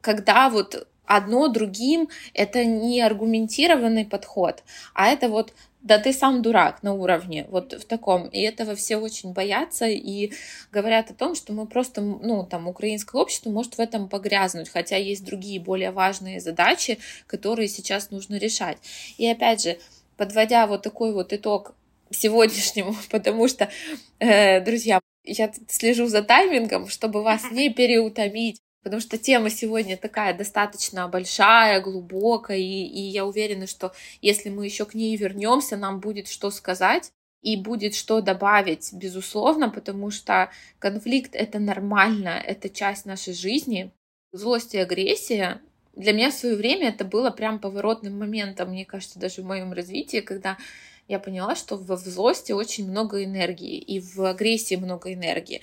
когда вот одно другим, это не аргументированный подход, а это вот да ты сам дурак на уровне, вот в таком. И этого все очень боятся и говорят о том, что мы просто, ну, там, украинское общество может в этом погрязнуть, хотя есть другие более важные задачи, которые сейчас нужно решать. И опять же, подводя вот такой вот итог сегодняшнему, потому что, э, друзья, я слежу за таймингом, чтобы вас не переутомить, потому что тема сегодня такая достаточно большая, глубокая, и, и я уверена, что если мы еще к ней вернемся, нам будет что сказать и будет что добавить, безусловно, потому что конфликт это нормально, это часть нашей жизни. Злость и агрессия для меня в свое время это было прям поворотным моментом, мне кажется, даже в моем развитии, когда я поняла, что в злости очень много энергии, и в агрессии много энергии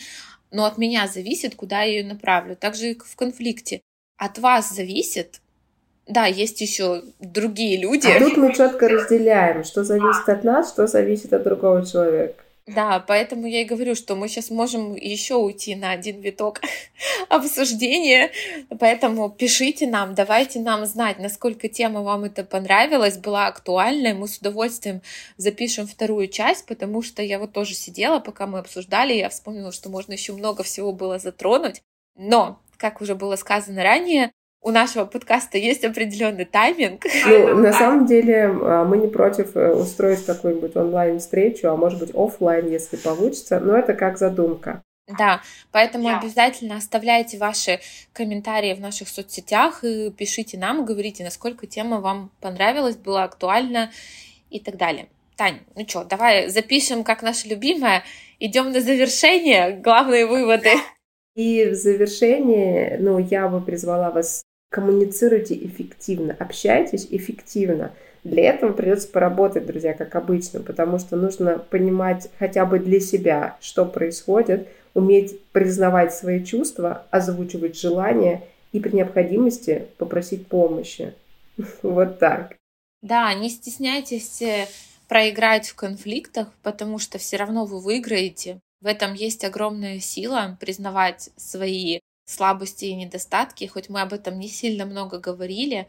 но от меня зависит, куда я ее направлю. Также и в конфликте. От вас зависит, да, есть еще другие люди. А тут мы четко разделяем, что зависит от нас, что зависит от другого человека. Да, поэтому я и говорю, что мы сейчас можем еще уйти на один виток обсуждения. Поэтому пишите нам, давайте нам знать, насколько тема вам это понравилась, была актуальна. Мы с удовольствием запишем вторую часть, потому что я вот тоже сидела, пока мы обсуждали, я вспомнила, что можно еще много всего было затронуть. Но, как уже было сказано ранее, у нашего подкаста есть определенный тайминг. Ну, на самом деле, а, мы не против э, устроить какую-нибудь онлайн-встречу, а может быть офлайн, если получится, но это как задумка. Да, поэтому yeah. обязательно оставляйте ваши комментарии в наших соцсетях и пишите нам, говорите, насколько тема вам понравилась, была актуальна и так далее. Тань, ну что, давай запишем, как наша любимая, идем на завершение, главные выводы. И в завершение, ну, я бы призвала вас коммуницируйте эффективно, общайтесь эффективно. Для этого придется поработать, друзья, как обычно, потому что нужно понимать хотя бы для себя, что происходит, уметь признавать свои чувства, озвучивать желания и при необходимости попросить помощи. Вот так. Да, не стесняйтесь э, проиграть в конфликтах, потому что все равно вы выиграете. В этом есть огромная сила признавать свои слабости и недостатки, хоть мы об этом не сильно много говорили,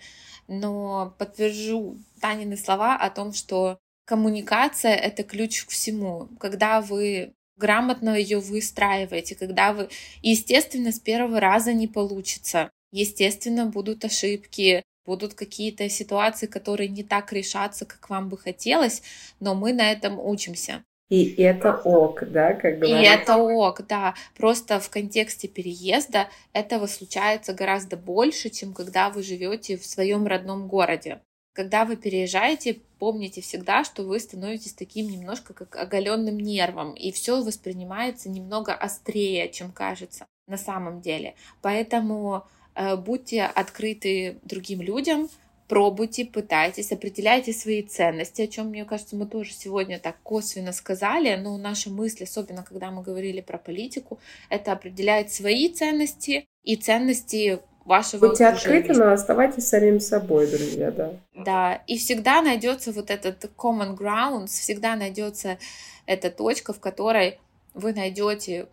но подтвержу Танины слова о том, что коммуникация — это ключ к всему. Когда вы грамотно ее выстраиваете, когда вы... Естественно, с первого раза не получится. Естественно, будут ошибки, будут какие-то ситуации, которые не так решатся, как вам бы хотелось, но мы на этом учимся. И это ок, да, как говорится. И это ок, да. Просто в контексте переезда этого случается гораздо больше, чем когда вы живете в своем родном городе. Когда вы переезжаете, помните всегда, что вы становитесь таким немножко как оголенным нервом, и все воспринимается немного острее, чем кажется на самом деле. Поэтому э, будьте открыты другим людям, пробуйте, пытайтесь, определяйте свои ценности, о чем, мне кажется, мы тоже сегодня так косвенно сказали, но наши мысли, особенно когда мы говорили про политику, это определяет свои ценности и ценности вашего Будьте открыты, но оставайтесь самим собой, друзья, да. Да, и всегда найдется вот этот common ground, всегда найдется эта точка, в которой вы найдете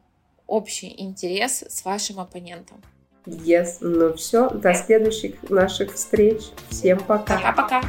общий интерес с вашим оппонентом. Yes, ну все, до следующих наших встреч. Всем пока. Пока-пока.